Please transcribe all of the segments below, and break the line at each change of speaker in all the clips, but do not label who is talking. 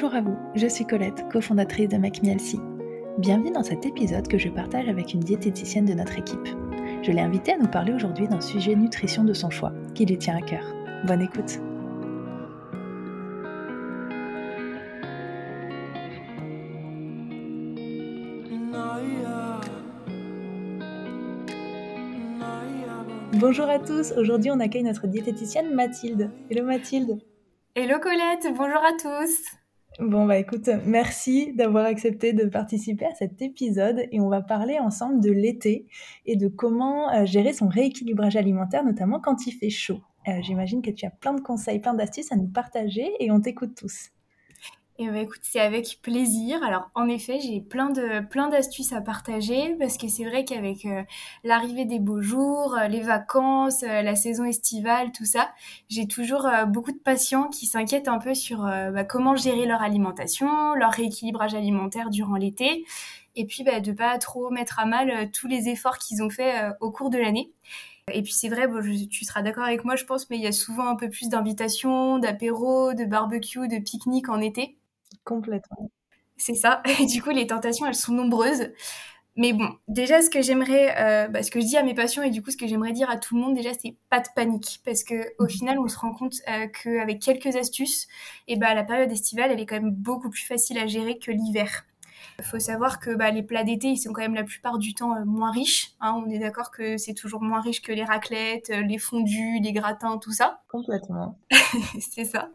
Bonjour à vous, je suis Colette, cofondatrice de MacMielsi. Bienvenue dans cet épisode que je partage avec une diététicienne de notre équipe. Je l'ai invitée à nous parler aujourd'hui d'un sujet nutrition de son choix, qui lui tient à cœur. Bonne écoute Bonjour à tous, aujourd'hui on accueille notre diététicienne Mathilde. Hello Mathilde
Hello Colette, bonjour à tous.
Bon bah écoute, merci d'avoir accepté de participer à cet épisode et on va parler ensemble de l'été et de comment euh, gérer son rééquilibrage alimentaire, notamment quand il fait chaud. Euh, j'imagine que tu as plein de conseils, plein d'astuces à nous partager et on t'écoute tous.
Et bah écoute, c'est avec plaisir. Alors en effet, j'ai plein de plein d'astuces à partager parce que c'est vrai qu'avec euh, l'arrivée des beaux jours, euh, les vacances, euh, la saison estivale, tout ça, j'ai toujours beaucoup de patients qui s'inquiètent un peu sur bah, comment gérer leur alimentation, leur rééquilibrage alimentaire durant l'été, et puis bah, de pas trop mettre à mal tous les efforts qu'ils ont fait au cours de l'année. Et puis c'est vrai, bon, tu seras d'accord avec moi, je pense, mais il y a souvent un peu plus d'invitations, d'apéros, de barbecue, de pique-nique en été.
Complètement.
C'est ça. Et du coup, les tentations, elles sont nombreuses. Mais bon, déjà, ce que j'aimerais, euh, bah, ce que je dis à mes patients et du coup, ce que j'aimerais dire à tout le monde, déjà, c'est pas de panique. Parce que au mhm. final, on se rend compte euh, qu'avec quelques astuces, et bah, la période estivale, elle est quand même beaucoup plus facile à gérer que l'hiver. Il faut savoir que bah, les plats d'été, ils sont quand même la plupart du temps euh, moins riches. Hein. On est d'accord que c'est toujours moins riche que les raclettes, euh, les fondus, les gratins, tout ça.
Complètement.
c'est ça.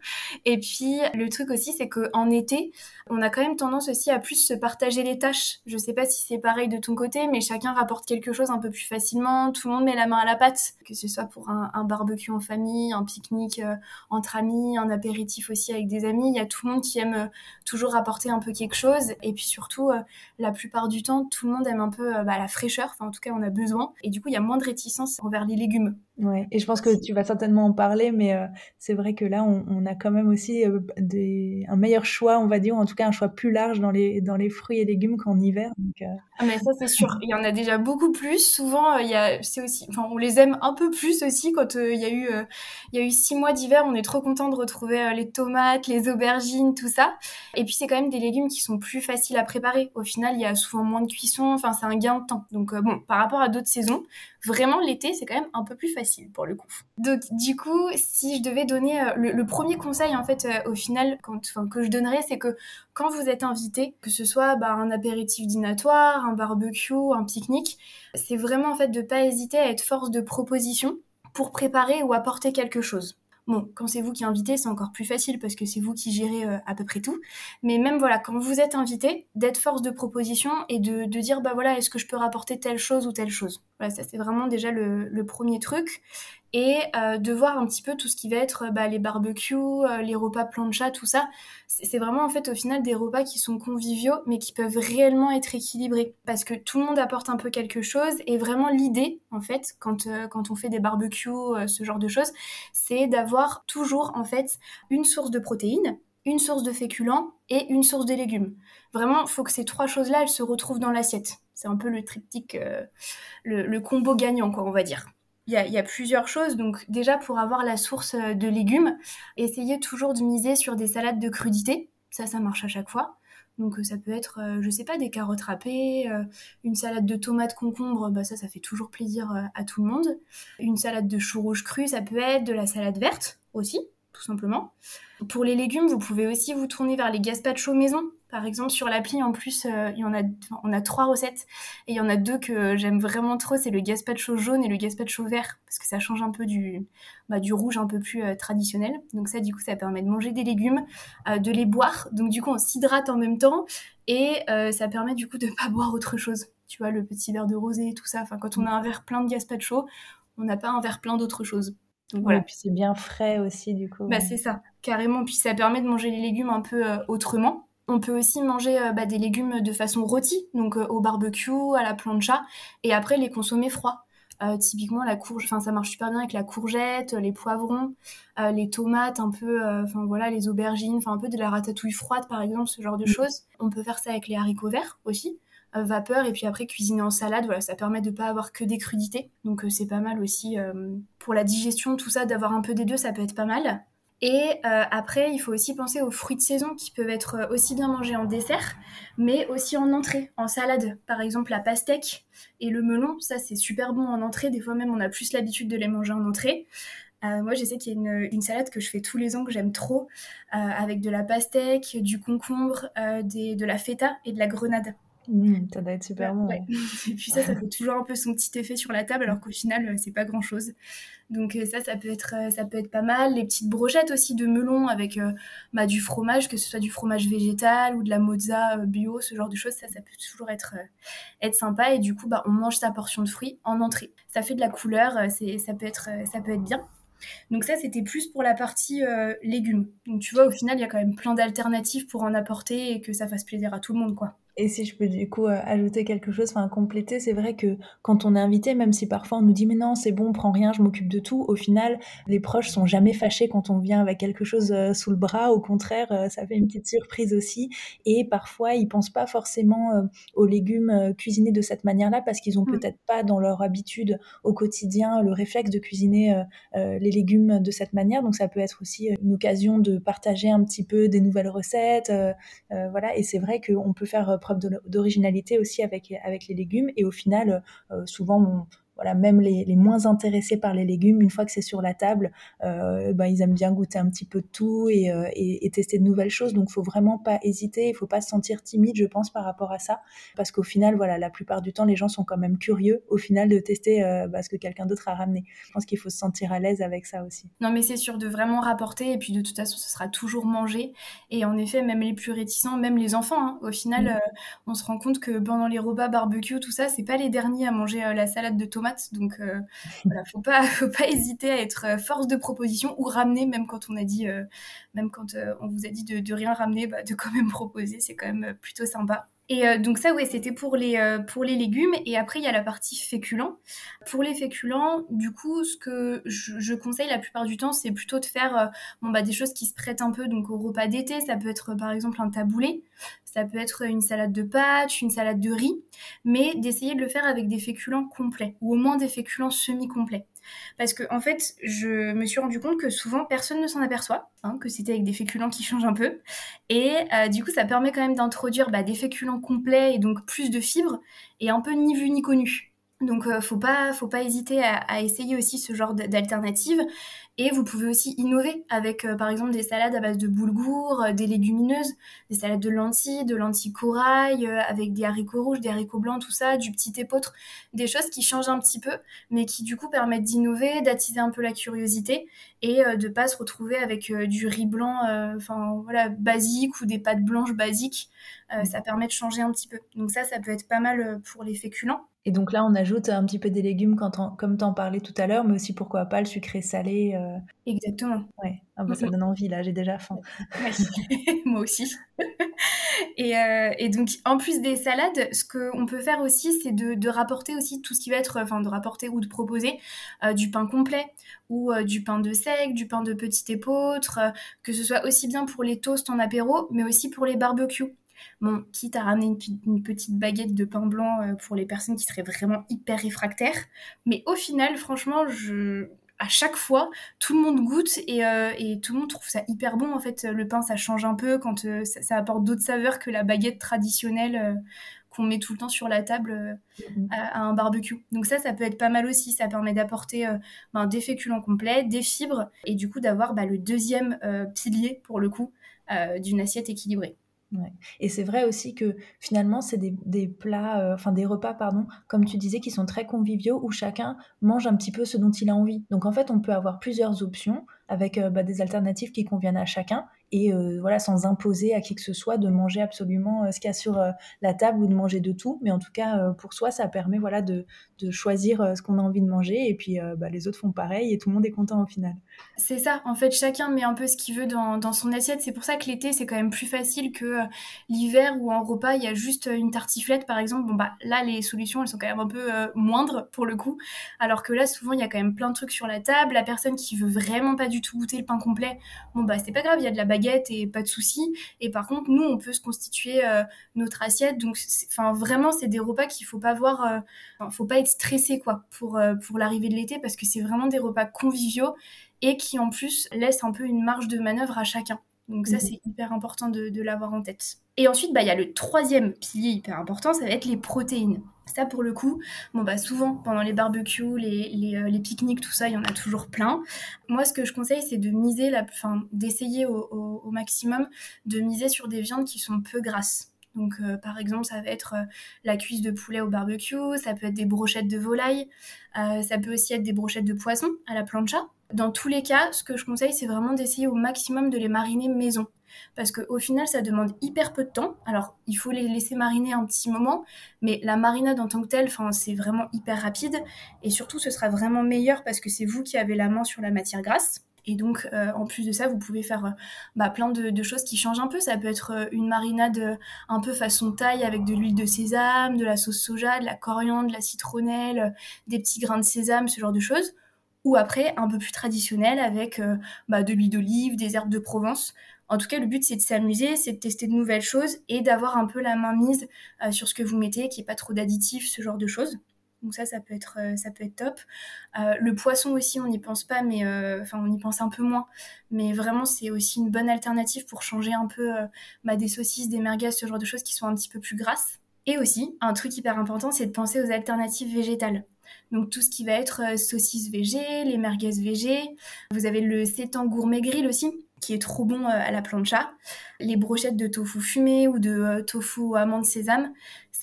Et puis le truc aussi, c'est qu'en été, on a quand même tendance aussi à plus se partager les tâches. Je sais pas si c'est pareil de ton côté, mais chacun rapporte quelque chose un peu plus facilement. Tout le monde met la main à la pâte, que ce soit pour un, barbecue en famille, un pique-nique euh, entre amis, un apéritif aussi avec des amis. Il y a tout le monde qui aime toujours apporter un peu quelque chose. Et puis surtout euh, la plupart du temps, tout le monde aime un peu euh, bah, la fraîcheur. Enfin, en tout cas, on a besoin. Et du coup, il y a moins de réticence envers les légumes.
Ouais, et je pense que tu vas certainement en parler, mais euh, c'est vrai que là, on, a quand même aussi des, un meilleur choix, on va dire, ou en tout cas un choix plus large dans les, dans les fruits et légumes qu'en hiver.
Ah, mais ça, c'est sûr. Il y en a déjà beaucoup plus. Souvent, il y a, c'est aussi, enfin, on les aime un peu plus aussi quand il y a eu, il y a eu six mois d'hiver. On est trop content de retrouver les tomates, les aubergines, tout ça. Et puis, c'est quand même des légumes qui sont plus faciles à préparer au final, il y a souvent moins de cuisson. Enfin, c'est un gain de temps. Donc, euh, bon, par rapport à d'autres saisons, vraiment, l'été, c'est quand même un peu plus facile pour le coup. Donc, du coup, si je devais donner euh, le, premier conseil, en fait, euh, au final, que je donnerais, c'est que quand vous êtes invité, que ce soit bah, un apéritif dînatoire, un barbecue, un pique-nique, c'est vraiment, en fait, de pas hésiter à être force de proposition pour préparer ou apporter quelque chose. Bon, quand c'est vous qui invitez, c'est encore plus facile parce que c'est vous qui gérez euh, à peu près tout. Mais même voilà, quand vous êtes invité, d'être force de proposition et de, dire bah voilà, est-ce que je peux rapporter telle chose ou telle chose? Voilà, ça c'est vraiment déjà le premier truc et euh, de voir un petit peu tout ce qui va être bah, les barbecues, euh, les repas plancha, tout ça. C'est vraiment en fait au final des repas qui sont conviviaux mais qui peuvent réellement être équilibrés parce que tout le monde apporte un peu quelque chose et vraiment l'idée en fait quand, euh, quand on fait des barbecues, ce genre de choses, c'est d'avoir toujours en fait une source de protéines, une source de féculents et une source de légumes. Vraiment, il faut que ces trois choses-là, elles se retrouvent dans l'assiette. C'est un peu le triptyque, le, le combo gagnant, quoi, on va dire il y, a, plusieurs choses. Donc déjà pour avoir la source euh, de légumes, essayez toujours de miser sur des salades de crudité. Ça, ça marche à chaque fois. Donc euh, ça peut être, euh, je sais pas, des carottes râpées, une salade de tomates concombre, bah ça, ça fait toujours plaisir à tout le monde. Une salade de choux rouges crus, ça peut être de la salade verte aussi, tout simplement. Pour les légumes, vous pouvez aussi vous tourner vers les gazpacho maison. Par exemple, sur l'appli, en plus, euh, il y en a, on a trois recettes et il y en a deux que j'aime vraiment trop. C'est le gazpacho jaune et le gazpacho vert parce que ça change un peu du, bah, du rouge un peu plus euh, traditionnel. Donc ça, du coup, ça permet de manger des légumes, euh, de les boire. Donc du coup, on s'hydrate en même temps et ça permet du coup de ne pas boire autre chose. Tu vois, le petit verre de rosé, tout ça. Enfin, quand on a un verre plein de gazpacho, on n'a pas un verre plein d'autre chose.
Donc, voilà. Et puis c'est bien frais aussi, du coup.
Bah, c'est ça, carrément. Puis ça permet de manger les légumes un peu autrement. On peut aussi manger euh, bah, des légumes de façon rôtie, donc euh, au barbecue, à la plancha, et après les consommer froids. Euh, typiquement la courge, enfin ça marche super bien avec la courgette, les poivrons, les tomates, un peu, enfin voilà, les aubergines, enfin un peu de la ratatouille froide par exemple, ce genre de mm. choses. On peut faire ça avec les haricots verts aussi, vapeur, et puis après cuisiner en salade. Voilà, ça permet de pas avoir que des crudités, donc c'est pas mal aussi pour la digestion, tout ça, d'avoir un peu des deux, ça peut être pas mal. Et après, il faut aussi penser aux fruits de saison qui peuvent être aussi bien mangés en dessert, mais aussi en entrée, en salade. Par exemple, la pastèque et le melon, ça c'est super bon en entrée. Des fois même, on a plus l'habitude de les manger en entrée. moi, je sais qu'il y a une, une, salade que je fais tous les ans que j'aime trop, avec de la pastèque, du concombre, des, de la feta et de la grenade.
Mmh, ça doit être super bon.
Et puis ça, ça fait toujours un peu son petit effet sur la table, alors qu'au final, euh, c'est pas grand chose. Donc euh, ça, ça peut être, euh, ça peut être pas mal. Les petites brochettes aussi de melon avec bah, du fromage, que ce soit du fromage végétal ou de la mozza bio, ce genre de choses, ça, ça peut toujours être, être sympa. Et du coup, bah, on mange sa portion de fruits en entrée. Ça fait de la couleur, c'est, ça peut être, ça peut être bien. Donc ça, c'était plus pour la partie légumes. Donc tu vois, au final, il y a quand même plein d'alternatives pour en apporter et que ça fasse plaisir à tout le monde, quoi.
Et si je peux du coup euh, ajouter quelque chose, enfin compléter, c'est vrai que quand on est invité, même si parfois on nous dit mais non c'est bon, prends rien, je m'occupe de tout, au final les proches sont jamais fâchés quand on vient avec quelque chose euh, sous le bras, au contraire euh, ça fait une petite surprise aussi. Et parfois ils pensent pas forcément aux légumes cuisinés de cette manière-là parce qu'ils ont mmh. peut-être pas dans leur habitude au quotidien le réflexe de cuisiner les légumes de cette manière. Donc ça peut être aussi une occasion de partager un petit peu des nouvelles recettes, voilà. Et c'est vrai qu'on peut faire preuve d'originalité aussi avec, avec les légumes. Et au final, euh, souvent, on, voilà, même les, les, moins intéressés par les légumes, une fois que c'est sur la table, euh, ben, ils aiment bien goûter un petit peu de tout et, euh, et, et tester de nouvelles choses. Donc, faut vraiment pas hésiter. Il faut pas se sentir timide, je pense, par rapport à ça, parce qu'au final, voilà, la plupart du temps, les gens sont quand même curieux, au final, de tester euh, bah, ce que quelqu'un d'autre a ramené. Je pense qu'il faut se sentir à l'aise avec ça aussi.
Non, mais c'est sûr de vraiment rapporter. Et puis, de toute façon, ce sera toujours mangé. Et en effet, même les plus réticents, même les enfants, hein, au final, mm. on se rend compte que pendant les repas barbecue, tout ça, c'est pas les derniers à manger la salade de tomates donc, euh, voilà, faut pas, faut pas hésiter à être euh, force de proposition ou ramener, même quand on a dit, euh, même quand on vous a dit de, de rien ramener, bah, de quand même proposer, c'est quand même plutôt sympa. Et euh, donc ça, ouais, c'était pour les euh, pour les légumes. Et après, il y a la partie féculents. Pour les féculents, du coup, ce que je, conseille la plupart du temps, c'est plutôt de faire euh, bon bah des choses qui se prêtent un peu donc au repas d'été. Ça peut être par exemple un taboulé, ça peut être une salade de pâtes, une salade de riz, mais d'essayer de le faire avec des féculents complets ou au moins des féculents semi-complets. Parce que en fait, je me suis rendu compte que souvent personne ne s'en aperçoit, hein, que c'était avec des féculents qui changent un peu. Et euh, du coup, ça permet quand même d'introduire bah, des féculents complets et donc plus de fibres et un peu ni vu ni connu. Donc, euh, faut pas, faut pas hésiter à, à essayer aussi ce genre d'alternative. Et vous pouvez aussi innover avec, euh, par exemple, des salades à base de boulgour, euh, des légumineuses, des salades de lentilles, de lentilles corail, euh, avec des haricots rouges, des haricots blancs, tout ça, du petit épeautre, des choses qui changent un petit peu, mais qui du coup permettent d'innover, d'attiser un peu la curiosité et de pas se retrouver avec du riz blanc, enfin voilà, basique ou des pâtes blanches basiques. ça permet de changer un petit peu. Donc ça, ça peut être pas mal pour les féculents.
Et donc là, on ajoute un petit peu des légumes quand comme tu en parlais tout à l'heure, mais aussi pourquoi pas le sucré salé. Euh.
Exactement.
Ouais. Ah bah, ça donne envie là, j'ai déjà faim.
Moi aussi. et, euh, et, donc en plus des salades, ce qu'on peut faire aussi, c'est de, de, rapporter aussi tout ce qui va être, enfin de rapporter ou de proposer euh, du pain complet ou du pain de sec, du pain de petit épeautre, que ce soit aussi bien pour les toasts en apéro, mais aussi pour les barbecues. Bon, quitte à ramener une, petite baguette de pain blanc euh, pour les personnes qui seraient vraiment hyper réfractaires. Mais au final, franchement, je, à chaque fois, tout le monde goûte et, euh, tout le monde trouve ça hyper bon. En fait, le pain, ça change un peu quand euh, ça, apporte d'autres saveurs que la baguette traditionnelle qu'on met tout le temps sur la table mm-hmm. à, un barbecue. Donc ça, ça peut être pas mal aussi. Ça permet d'apporter ben, des féculents complets, des fibres et du coup d'avoir bah, le deuxième pilier pour le coup d'une assiette équilibrée.
Et c'est vrai aussi que finalement, c'est des, plats, euh, enfin des repas, pardon, comme tu disais, qui sont très conviviaux où chacun mange un petit peu ce dont il a envie. Donc en fait, on peut avoir plusieurs options avec euh, bah, des alternatives qui conviennent à chacun et euh, voilà sans imposer à qui que ce soit de manger absolument ce qu'il y a sur la table ou de manger de tout. Mais en tout cas pour soi ça permet voilà de, de choisir ce qu'on a envie de manger. Et puis bah, les autres font pareil et tout le monde est content au final.
C'est ça. En fait chacun met un peu ce qu'il veut dans, dans, son assiette. C'est pour ça que l'été c'est quand même plus facile que l'hiver où en repas il y a juste une tartiflette par exemple. Bon bah là les solutions elles sont quand même un peu moindres pour le coup. Alors que là souvent il y a quand même plein de trucs sur la table. La personne qui veut vraiment pas du tout goûter le pain complet, bon bah c'est pas grave, il y a de la baguette et pas de souci. Et par contre, nous, on peut se constituer euh, notre assiette. Donc, enfin vraiment, c'est des repas qu'il faut pas voir, euh, faut pas être stressé quoi pour euh, pour l'arrivée de l'été parce que c'est vraiment des repas conviviaux et qui en plus laisse un peu une marge de manœuvre à chacun. Donc ça, mhm. c'est hyper important de, l'avoir en tête. Et ensuite, bah, il y a le troisième pilier hyper important, ça va être les protéines. Ça, pour le coup, bon, bah, souvent, pendant les barbecues, les, les, euh, pique-niques, tout ça, il y en a toujours plein. Moi, ce que je conseille, c'est de miser, la, d'essayer au, maximum de miser sur des viandes qui sont peu grasses. Donc, euh, par exemple, ça va être euh, la cuisse de poulet au barbecue, ça peut être des brochettes de volaille, ça peut aussi être des brochettes de poisson à la plancha. Dans tous les cas, ce que je conseille, c'est vraiment d'essayer au maximum de les mariner maison. Parce qu'au final, ça demande hyper peu de temps. Alors, il faut les laisser mariner un petit moment, mais la marinade en tant que telle, c'est vraiment hyper rapide. Et surtout, ce sera vraiment meilleur parce que c'est vous qui avez la main sur la matière grasse. Et donc, euh, en plus de ça, vous pouvez faire euh, bah, plein de, choses qui changent un peu. Ça peut être euh, une marinade un peu façon taille avec de l'huile de sésame, de la sauce soja, de la coriandre, de la citronnelle, des petits grains de sésame, ce genre de choses ou après un peu plus traditionnel avec euh, bah, de l'huile d'olive, des herbes de Provence. En tout cas, le but c'est de s'amuser, c'est de tester de nouvelles choses et d'avoir un peu la main mise euh, sur ce que vous mettez, qu'il n'y ait pas trop d'additifs, ce genre de choses. Donc ça, ça peut être, euh, top. le poisson aussi, on n'y pense pas, mais enfin on y pense un peu moins. Mais vraiment, c'est aussi une bonne alternative pour changer un peu bah, des saucisses, des merguez, ce genre de choses qui sont un petit peu plus grasses. Et aussi, un truc hyper important, c'est de penser aux alternatives végétales. Donc tout ce qui va être euh, saucisses végé, les merguez végé. Vous avez le sétan gourmet grill aussi, qui est trop bon euh, à la plancha. Les brochettes de tofu fumé ou de euh, tofu amande sésame.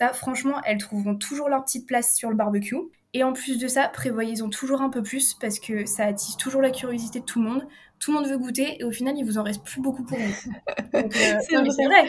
Ça, franchement, elles trouveront toujours leur petite place sur le barbecue. Et en plus de ça, prévoyez-en toujours un peu plus parce que ça attise toujours la curiosité de tout le monde tout le monde veut goûter et au final il vous en reste plus beaucoup pour vous.
Euh, c'est vrai.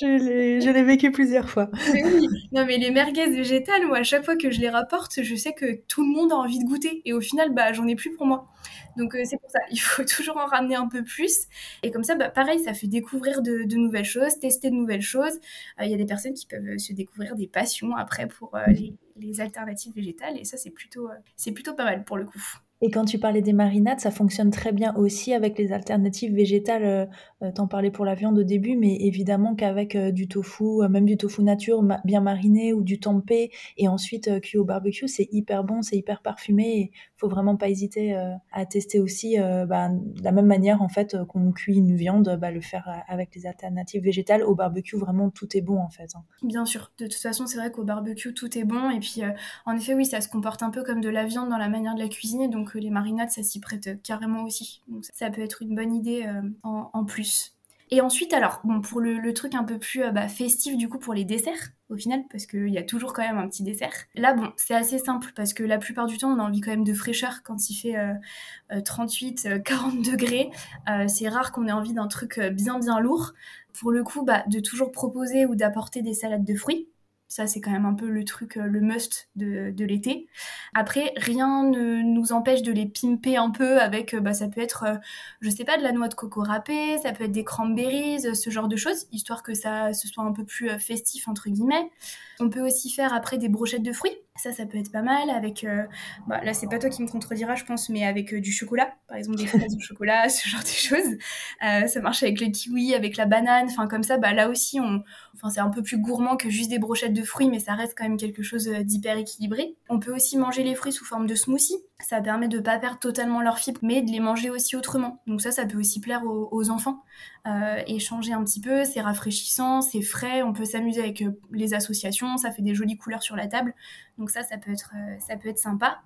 je l'ai vécu plusieurs fois.
oui. Non mais les merguez végétales, moi à chaque fois que je les rapporte, je sais que tout le monde a envie de goûter et au final bah j'en ai plus pour moi. Donc euh, c'est pour ça, il faut toujours en ramener un peu plus et comme ça bah pareil ça fait découvrir de, nouvelles choses, tester de nouvelles choses. Euh, il y a des personnes qui peuvent se découvrir des passions après pour les, les, alternatives végétales et ça c'est plutôt c'est plutôt pas mal pour le coup.
Et quand tu parlais des marinades, ça fonctionne très bien aussi avec les alternatives végétales. Euh, euh, t'en parlais pour la viande au début, mais évidemment qu'avec euh, du tofu, même du tofu nature bien mariné ou du tempeh et ensuite cuit au barbecue, c'est hyper bon, c'est hyper parfumé. Et faut vraiment pas hésiter à tester aussi bah, de la même manière en fait qu'on cuit une viande, bah, le faire avec les alternatives végétales. Au barbecue, vraiment tout est bon en fait. Hein.
Bien sûr. De toute façon, c'est vrai qu'au barbecue tout est bon. Et puis en effet, oui, ça se comporte un peu comme de la viande dans la manière de la cuisiner. Donc les marinades, ça s'y prête carrément aussi. Donc ça peut être une bonne idée euh, en, plus. Et ensuite, alors, bon, pour le, truc un peu plus euh, bah, festif, du coup, pour les desserts, au final, parce qu'il y a toujours quand même un petit dessert. Là, bon, c'est assez simple, parce que la plupart du temps, on a envie quand même de fraîcheur quand il fait 38, euh, 40 degrés. c'est rare qu'on ait envie d'un truc bien, bien lourd. Pour le coup, bah, de toujours proposer ou d'apporter des salades de fruits. Ça, c'est quand même un peu le truc, euh, le must de, l'été. Après, rien ne nous empêche de les pimper un peu avec, euh, bah, ça peut être, euh, je sais pas, de la noix de coco râpée, ça peut être des cranberries, ce genre de choses, histoire que ça ce soit un peu plus festif, entre guillemets. On peut aussi faire après des brochettes de fruits. Ça, ça peut être pas mal avec. bah, là, c'est pas toi qui me contrediras, je pense, mais avec du chocolat, par exemple des fraises au chocolat, ce genre de choses. ça marche avec le kiwi, avec la banane. Enfin, comme ça, bah, là aussi, on, enfin, c'est un peu plus gourmand que juste des brochettes de fruits, mais ça reste quand même quelque chose euh, d'hyper équilibré. On peut aussi manger les fruits sous forme de smoothie. Ça permet de pas perdre totalement leur fibre, mais de les manger aussi autrement. Donc ça, ça peut aussi plaire aux, enfants euh, et changer un petit peu. C'est rafraîchissant, c'est frais. On peut s'amuser avec euh, les associations. Ça fait des jolies couleurs sur la table. Donc ça, ça peut être, ça peut être sympa.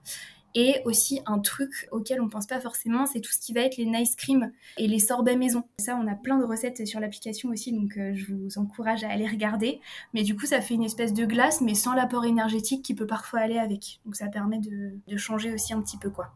Et aussi un truc auquel on pense pas forcément, c'est tout ce qui va être les nice cream et les sorbets maison. Ça, on a plein de recettes sur l'application aussi, donc euh, je vous encourage à aller regarder. Mais du coup, ça fait une espèce de glace, mais sans l'apport énergétique qui peut parfois aller avec. Donc ça permet de, de changer aussi un petit peu quoi.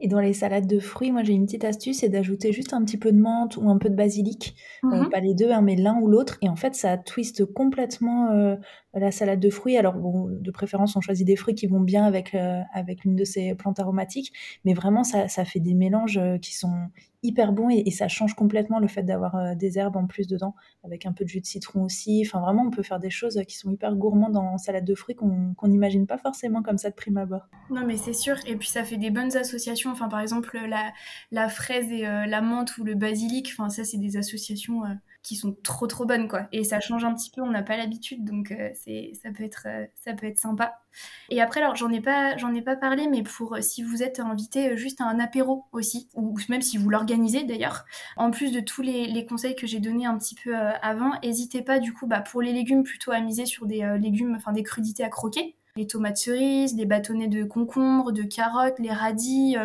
Et dans les salades de fruits, moi j'ai une petite astuce, c'est d'ajouter juste un petit peu de menthe ou un peu de basilic, euh, mhm. pas les deux, hein, mais l'un ou l'autre. Et en fait, ça twiste complètement euh, la salade de fruits. Alors de préférence, on choisit des fruits qui vont bien avec euh, avec de ces plantes aromatiques, mais vraiment ça, ça fait des mélanges qui sont hyper bons et, ça change complètement le fait d'avoir des herbes en plus dedans, avec un peu de jus de citron aussi. Enfin vraiment, on peut faire des choses qui sont hyper gourmandes en salade de fruits qu'on n'imagine pas forcément comme ça de prime abord.
Non mais c'est sûr. Et puis ça fait des bonnes associations Enfin, par exemple, la, la fraise et euh, la menthe ou le basilic, enfin, ça, c'est des associations euh, qui sont trop trop bonnes quoi. Et ça change un petit peu, on n'a pas l'habitude, donc euh, c'est ça peut être euh, ça peut être sympa. Et après alors j'en ai pas j'en ai pas parlé, mais pour euh, si vous êtes invité juste à un apéro aussi, ou même si vous l'organisez d'ailleurs, en plus de tous les, les conseils que j'ai donnés un petit peu avant, n'hésitez pas du coup bah, pour les légumes plutôt à miser sur des légumes, enfin des crudités à croquer les tomates cerises, les bâtonnets de concombre, de carottes, les radis.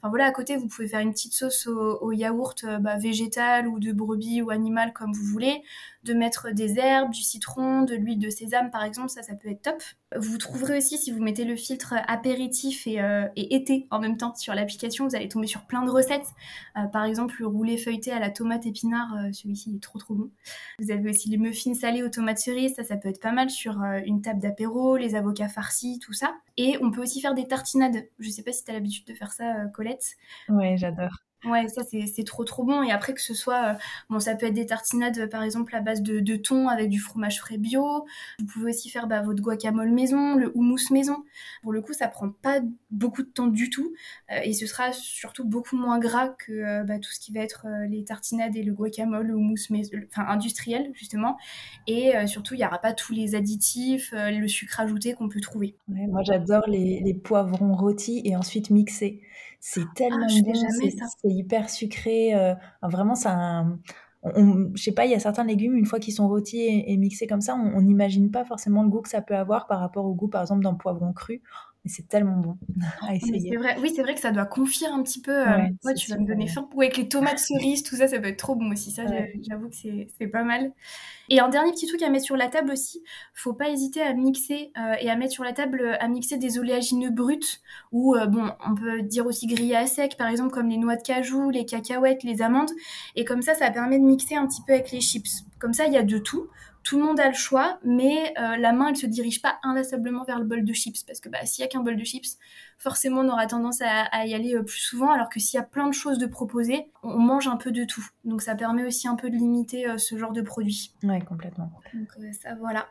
Enfin voilà, à côté, vous pouvez faire une petite sauce au, yaourt euh, bah, végétal ou de brebis ou animal comme vous voulez. De mettre des herbes, du citron, de l'huile de sésame par exemple, ça, ça peut être top. Vous trouverez aussi, si vous mettez le filtre apéritif et, euh, été en même temps sur l'application, vous allez tomber sur plein de recettes. par exemple, le roulé feuilleté à la tomate épinard, celui-ci est trop trop bon. Vous avez aussi les muffins salés aux tomates cerises, ça, ça peut être pas mal sur une table d'apéro, les avocats farci, tout ça. Et on peut aussi faire des tartinades. Je sais pas si tu as l'habitude de faire ça, euh,
Ouais, j'adore.
Ouais, ça c'est trop trop bon. Et après que ce soit, euh, bon, ça peut être des tartinades euh, par exemple à base de, de, thon avec du fromage frais bio. Vous pouvez aussi faire bah, votre guacamole maison, le houmous maison. Pour le coup, ça prend pas beaucoup de temps du tout euh, et ce sera surtout beaucoup moins gras que bah, tout ce qui va être les tartinades et le guacamole, le houmous maison, enfin industriel justement. Et surtout, il n'y aura pas tous les additifs, le sucre ajouté qu'on peut trouver.
moi, j'adore les, les poivrons rôtis et ensuite mixés. C'est ah, tellement bon, c'est hyper sucré. Euh, vraiment, ça je sais pas, il y a certains légumes, une fois qu'ils sont rôtis et, mixés comme ça, on n'imagine pas forcément le goût que ça peut avoir par rapport au goût, par exemple, d'un poivron cru. Mais c'est tellement bon à essayer.
Vrai. Oui, c'est vrai que ça doit confier un petit peu. Euh, ouais, tu vas me donner faim. avec les tomates cerises, tout ça, ça peut être trop bon aussi. Ça, j'avoue que c'est pas mal. Et un dernier petit truc à mettre sur la table aussi, faut pas hésiter à mixer euh, et à mettre sur la table à mixer des oléagineux bruts ou euh, bon, on peut dire aussi grillés à sec, par exemple comme les noix de cajou, les cacahuètes, les amandes. Et comme ça, ça permet de mixer un petit peu avec les chips. Comme ça, il y a de tout tout le monde a le choix, mais euh, la main, elle se dirige pas inlassablement vers le bol de chips, parce que bah, s'il y a qu'un bol de chips, forcément, on aura tendance à, y aller euh, plus souvent, alors que s'il y a plein de choses de proposer, on mange un peu de tout. Donc ça permet aussi un peu de limiter euh, ce genre de produit.
Ouais, complètement.
Donc ça, voilà.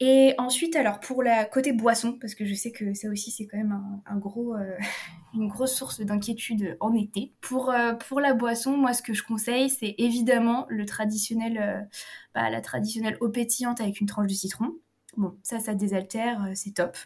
Et ensuite, alors pour la côté boisson, parce que je sais que ça aussi c'est quand même un, gros, euh, une grosse source d'inquiétude en été. Pour, euh, pour la boisson, moi ce que je conseille, c'est évidemment le traditionnel, euh, bah, la traditionnelle eau pétillante avec une tranche de citron. Bon, ça, ça désaltère, c'est top.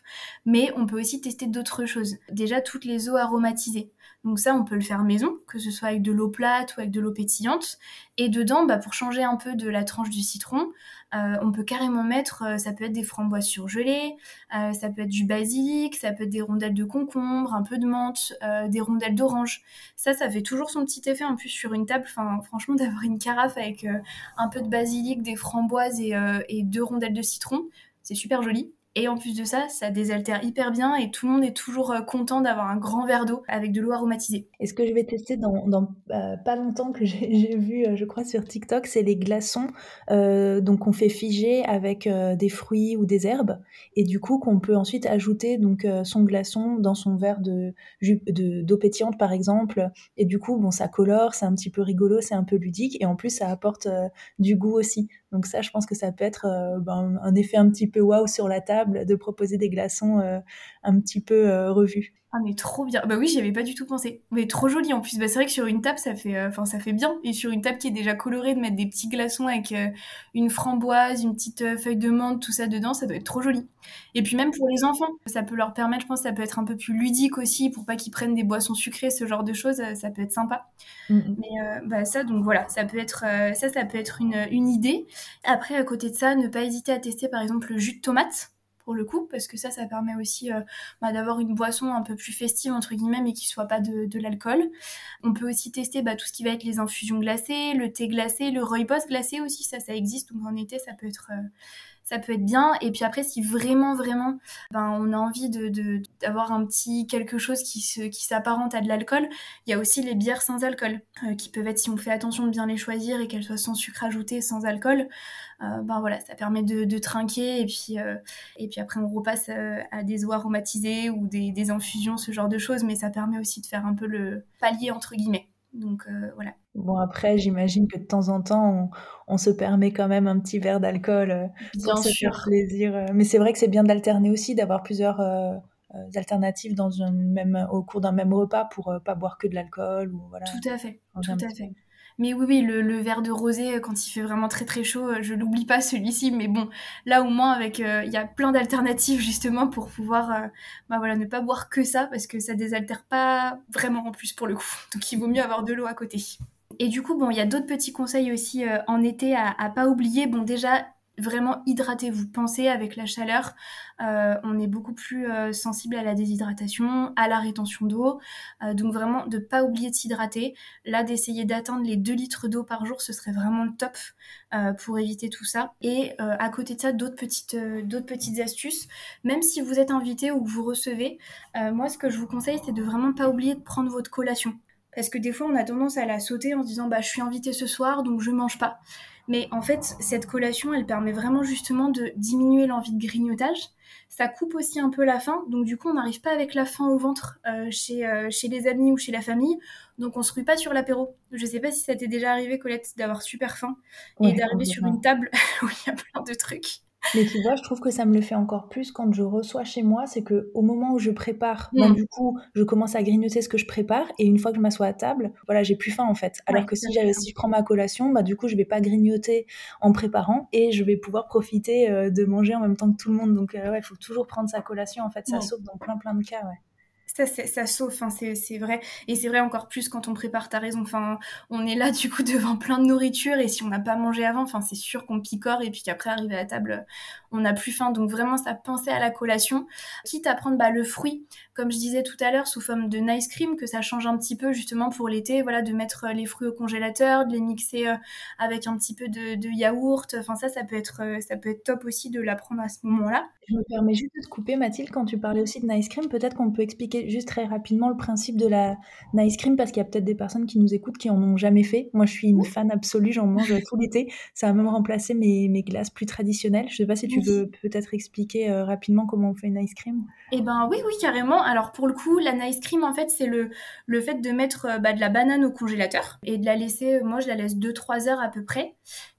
Mais on peut aussi tester d'autres choses. Déjà, toutes les eaux aromatisées. Donc ça, on peut le faire maison, que ce soit avec de l'eau plate ou avec de l'eau pétillante. Et dedans, bah, pour changer un peu de la tranche du citron, euh, on peut carrément mettre, euh, ça peut être des framboises surgelées, euh, ça peut être du basilic, ça peut être des rondelles de concombre, un peu de menthe, des rondelles d'orange. Ça, ça fait toujours son petit effet en plus sur une table. Enfin, franchement, d'avoir une carafe avec un peu de basilic, des framboises et deux rondelles de citron, c'est super joli. Et en plus de ça, ça désaltère hyper bien et tout le monde est toujours euh, content d'avoir un grand verre d'eau avec de l'eau aromatisée.
Et ce que je vais tester dans, euh, pas longtemps que j'ai vu, euh, je crois, sur TikTok, c'est les glaçons. donc on fait figer avec des fruits ou des herbes et du coup qu'on peut ensuite ajouter donc son glaçon dans son verre de d'eau pétillante par exemple. Et du coup, bon, ça colore, c'est un petit peu rigolo, c'est un peu ludique et en plus ça apporte du goût aussi. Donc ça, je pense que ça peut être ben, un effet un petit peu waouh sur la table de proposer des glaçons euh, un petit peu euh, revus.
Ah mais trop bien. Bah oui, j'y avais pas du tout pensé. Mais trop joli en plus. Bah, c'est vrai que sur une table ça fait euh, ça fait bien et sur une table qui est déjà colorée de mettre des petits glaçons avec une framboise, une petite feuille de menthe, tout ça dedans, ça doit être trop joli. Et puis même pour les enfants, ça peut leur permettre, je pense ça peut être un peu plus ludique aussi pour pas qu'ils prennent des boissons sucrées, ce genre de choses, ça peut être sympa. Mm. Mais bah ça donc voilà, ça peut être ça ça peut être une, une idée. Après à côté de ça, ne pas hésiter à tester par exemple le jus de tomate pour le coup, parce que ça, ça permet aussi euh, bah, d'avoir une boisson un peu plus festive, entre guillemets, mais qui soit pas de, l'alcool. On peut aussi tester bah, tout ce qui va être les infusions glacées, le thé glacé, le rooibos glacé aussi, ça, ça existe. Donc en été, ça peut être, euh, ça peut être bien. Et puis après, si vraiment, vraiment, ben, on a envie de, d'avoir un petit quelque chose qui, se, qui s'apparente à de l'alcool, il y a aussi les bières sans alcool, euh, qui peuvent être, si on fait attention de bien les choisir et qu'elles soient sans sucre ajouté, sans alcool, euh, ben voilà, ça permet de, trinquer. Et puis, euh, et puis après, on repasse à des eaux aromatisées ou des, des infusions, ce genre de choses, mais ça permet aussi de faire un peu le palier, entre guillemets. Donc voilà.
Bon, après, j'imagine que de temps en temps, on, se permet quand même un petit verre d'alcool euh, pour se faire plaisir. Euh. Mais c'est vrai que c'est bien d'alterner aussi, d'avoir plusieurs euh, alternatives dans une même, au cours d'un même repas pour pas boire que de l'alcool. Ou, voilà,
Tout à fait, tout à fait. Mais oui, oui, le, verre de rosé, quand il fait vraiment très très chaud, je l'oublie pas celui-ci. Mais bon, là au moins, avec, il y a plein d'alternatives justement pour pouvoir bah voilà, ne pas boire que ça parce que ça désaltère pas vraiment en plus pour le coup. Donc il vaut mieux avoir de l'eau à côté. Et du coup, bon, il y a d'autres petits conseils aussi en été à, à pas oublier. Bon, déjà, vraiment hydratez-vous. Pensez avec la chaleur, euh, on est beaucoup plus euh, sensible à la déshydratation, à la rétention d'eau. Euh, donc vraiment de pas oublier de s'hydrater. Là, d'essayer d'atteindre les 2 litres d'eau par jour, ce serait vraiment le top pour éviter tout ça. Et à côté de ça, d'autres petites, d'autres petites astuces. Même si vous êtes invité ou que vous recevez, moi ce que je vous conseille, c'est de vraiment pas oublier de prendre votre collation. Parce que des fois, on a tendance à la sauter en se disant bah je suis invité ce soir, donc je mange pas. Mais en fait, cette collation, elle permet vraiment justement de diminuer l'envie de grignotage. Ça coupe aussi un peu la faim, donc du coup, on n'arrive pas avec la faim au ventre euh, chez, euh, chez les amis ou chez la famille, donc on se rue pas sur l'apéro. Je sais pas si ça t'est déjà arrivé, Colette, d'avoir super faim et d'arriver sur une table où il y a plein de trucs.
Mais tu vois, je trouve que ça me le fait encore plus quand je reçois chez moi, c'est que au moment où je prépare, ben, du coup, je commence à grignoter ce que je prépare et une fois que je m'assois à table, voilà, j'ai plus faim en fait. Alors que si, si je prends ma collation, bah du coup, je vais pas grignoter en préparant et je vais pouvoir profiter euh, de manger en même temps que tout le monde. Donc euh, ouais, il faut toujours prendre sa collation en fait, ça sauve dans plein plein de cas, ouais
ça, ça sauve, enfin, c'est vrai. Et c'est vrai encore plus quand on prépare, ta raison. Enfin, on est là, du coup, devant plein de nourriture. Et si on n'a pas mangé avant, c'est sûr qu'on picore. Et puis qu'après, arriver à la table, on n'a plus faim. Donc, vraiment, ça penser à la collation. Quitte à prendre bah, le fruit, comme je disais tout à l'heure, sous forme de nice cream, que ça change un petit peu, justement, pour l'été. Voilà, de mettre euh, les fruits au congélateur, de les mixer euh, avec un petit peu de, de yaourt. Enfin, ça, ça peut, être, euh, ça peut être top aussi de la prendre à ce moment-là.
Je me permets juste de te couper, Mathilde, quand tu parlais aussi de nice cream. Peut-être qu'on peut expliquer juste très rapidement le principe de la nice cream parce qu'il y a peut-être des personnes qui nous écoutent qui en ont jamais fait. Moi, je suis une fan absolue, j'en mange tout l'été. Ça a même remplacé mes, mes glaces plus traditionnelles. Je sais pas si tu peut-être expliquer euh, rapidement comment on fait une ice cream?
Eh ben oui, oui, carrément. Alors pour le coup, la nice cream, en fait, c'est le, fait de mettre euh, bah, de la banane au congélateur et de la laisser, moi je la laisse 2-3 heures à peu près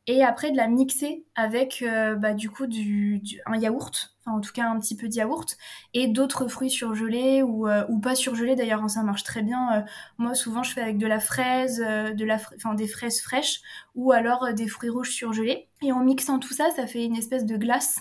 et après de la mixer avec euh, bah, du coup un yaourt, en tout cas un petit peu de yaourt, et d'autres fruits surgelés ou, euh, pas surgelés d'ailleurs, hein, ça marche très bien. Euh, moi souvent je fais avec de la fraise, des fraises fraîches ou alors des fruits rouges surgelés. Et en mixant tout ça, ça fait une espèce de glace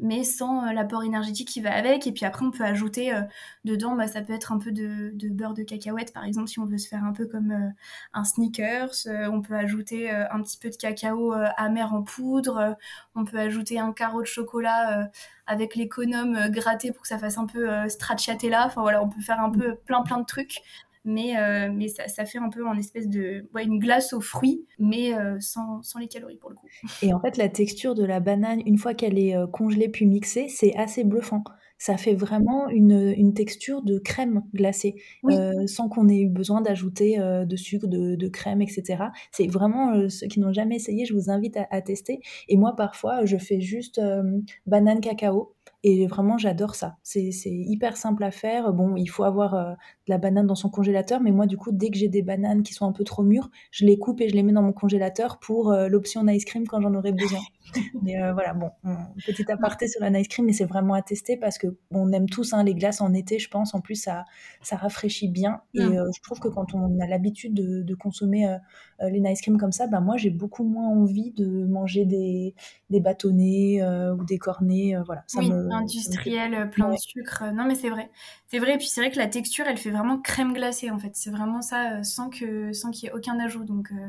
mais sans euh, l'apport énergétique qui va avec. Et puis après, on peut ajouter euh, dedans, bah, ça peut être un peu de, beurre de cacahuète, par exemple, si on veut se faire un peu comme euh, un sneakers. on peut ajouter un petit peu de cacao amer en poudre. on peut ajouter un carreau de chocolat avec l'économe gratté pour que ça fasse un peu stracciatella. Enfin voilà, on peut faire un peu plein plein de trucs mais, euh, mais ça, ça, fait un peu en espèce de ouais, une glace aux fruits, mais euh, sans, sans, les calories pour le coup.
Et en fait, la texture de la banane, une fois qu'elle est euh, congelée puis mixée, c'est assez bluffant. Ça fait vraiment une, une texture de crème glacée, sans qu'on ait eu besoin d'ajouter de sucre, de, de, crème, etc. C'est vraiment, ceux qui n'ont jamais essayé, je vous invite à, à, tester. Et moi, parfois, je fais juste banane cacao. Et vraiment, j'adore ça. C'est hyper simple à faire. Bon, il faut avoir euh, de la banane dans son congélateur, mais moi, du coup, dès que j'ai des bananes qui sont un peu trop mûres, je les coupe et je les mets dans mon congélateur pour euh, l'option ice cream quand j'en aurai besoin. mais euh, voilà, bon, petit aparté sur la ice cream, mais c'est vraiment à tester parce que on aime tous hein, les glaces en été, je pense. En plus, ça, ça rafraîchit bien. Et mmh. je trouve que quand on a l'habitude de, de, consommer les ice cream comme ça, bah, moi, j'ai beaucoup moins envie de manger des, des bâtonnets ou des cornets. voilà,
ça me industriel, euh, plein de sucre. Non, mais c'est vrai. C'est vrai. Et puis c'est vrai que la texture, elle fait vraiment crème glacée en fait. C'est vraiment ça, euh, sans que sans qu'il y ait aucun ajout. Donc euh,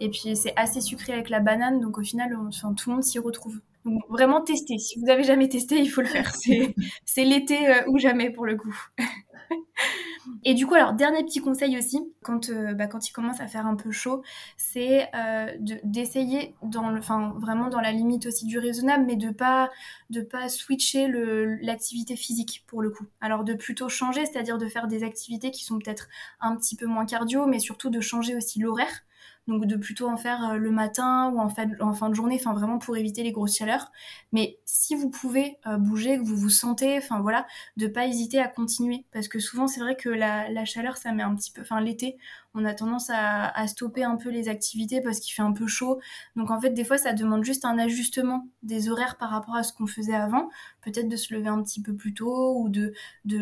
et puis c'est assez sucré avec la banane, donc au final, tout le monde s'y retrouve. Donc vraiment tester. Si vous n'avez jamais testé, il faut le faire. C'est l'été ou jamais pour le coup. Et du coup, alors, dernier petit conseil aussi, quand, euh, bah, quand il commence à faire un peu chaud, c'est euh, d'essayer, dans enfin, vraiment dans la limite aussi du raisonnable, mais de pas, de pas switcher l'activité physique pour le coup. Alors, de plutôt changer, c'est-à-dire de faire des activités qui sont peut-être un petit peu moins cardio, mais surtout de changer aussi l'horaire donc de plutôt en faire euh, le matin ou en fin, de journée, enfin vraiment pour éviter les grosses chaleurs. Mais si vous pouvez euh, bouger, que vous vous sentez, enfin voilà, de pas hésiter à continuer, parce que souvent c'est vrai que la, la, chaleur ça met un petit peu, enfin l'été, on a tendance à, stopper un peu les activités parce qu'il fait un peu chaud. Donc en fait, des fois, ça demande juste un ajustement des horaires par rapport à ce qu'on faisait avant. Peut-être de se lever un petit peu plus tôt ou de,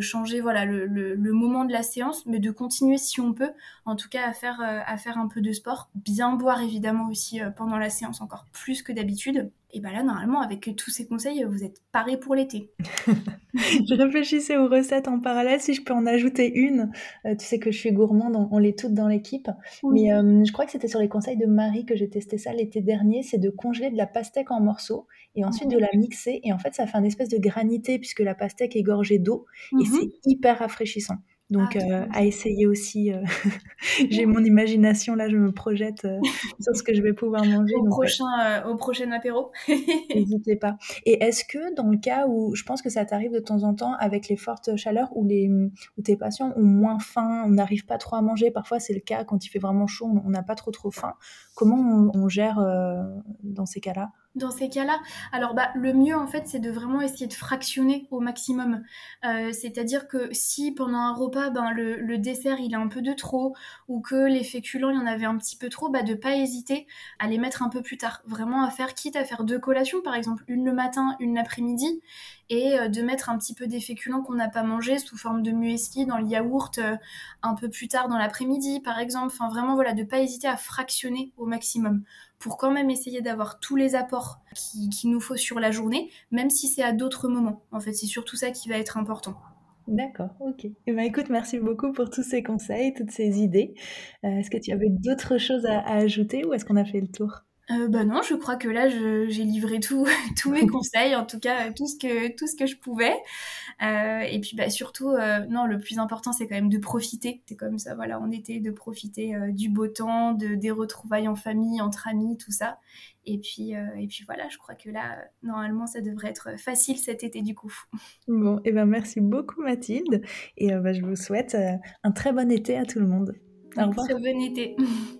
changer voilà, le, moment de la séance, mais de continuer si on peut, en tout cas à faire, euh, à faire un peu de sport. bien boire évidemment aussi pendant la séance, encore plus que d'habitude. Et bien là, normalement, avec tous ces conseils, vous êtes paré pour l'été.
je réfléchissais aux recettes en parallèle, si je peux en ajouter une. Euh, tu sais que je suis gourmande, on, les toutes dans l'équipe. Mais euh, je crois que c'était sur les conseils de Marie que j'ai testé ça l'été dernier, c'est de congeler de la pastèque en morceaux et ensuite de la mixer. Et en fait, ça fait un espèce de granité puisque la pastèque est gorgée d'eau et mhm. c'est hyper rafraîchissant. Donc, ah, euh, à essayer aussi. Euh, j'ai mon imagination, là, je me projette euh, sur ce que je vais pouvoir manger.
Au, prochain, au prochain apéro.
N'hésitez pas. Et est-ce que, dans le cas où, je pense que ça t'arrive de temps en temps avec les fortes chaleurs, où, les, où tes patients ont moins faim, on n'arrive pas trop à manger, parfois c'est le cas quand il fait vraiment chaud, on n'a pas trop trop faim. Comment on gère dans ces cas-là?
Dans ces cas-là Alors, bah, le mieux, en fait, c'est de vraiment essayer de fractionner au maximum. Euh, c'est-à-dire que si pendant un repas, ben, le, dessert, il est un peu de trop, ou que les féculents, il y en avait un petit peu trop, bah, de pas hésiter à les mettre un peu plus tard. Vraiment à faire, quitte à faire deux collations, par exemple, une le matin, une l'après-midi, et euh, de mettre un petit peu des féculents qu'on n'a pas mangés sous forme de muesli dans le yaourt euh, un peu plus tard dans l'après-midi, par exemple. Enfin, vraiment, voilà, de pas hésiter à fractionner au maximum pour quand même essayer d'avoir tous les apports qu'il nous faut sur la journée, même si c'est à d'autres moments. En fait, c'est surtout ça qui va être important.
D'accord, ok. Eh ben, écoute, merci beaucoup pour tous ces conseils, toutes ces idées. Euh, est-ce que tu avais d'autres choses à ajouter ou est-ce qu'on a fait le tour?
Euh, bah non, je crois que là, j'ai livré tout, tous mes conseils, en tout cas tout ce que, tout ce que je pouvais. Euh, et puis bah, surtout, euh, non, le plus important, c'est quand même de profiter. C'est comme ça, voilà, on était de profiter euh, du beau temps, de, des retrouvailles en famille, entre amis, tout ça. Et puis, euh, et puis voilà, je crois que là, normalement, ça devrait être facile cet été du coup.
Bon, et eh ben merci beaucoup Mathilde. Et bah, je vous souhaite un très bon été à tout le monde.
Au revoir. Très bon été.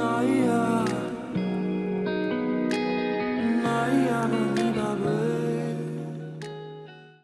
Naya.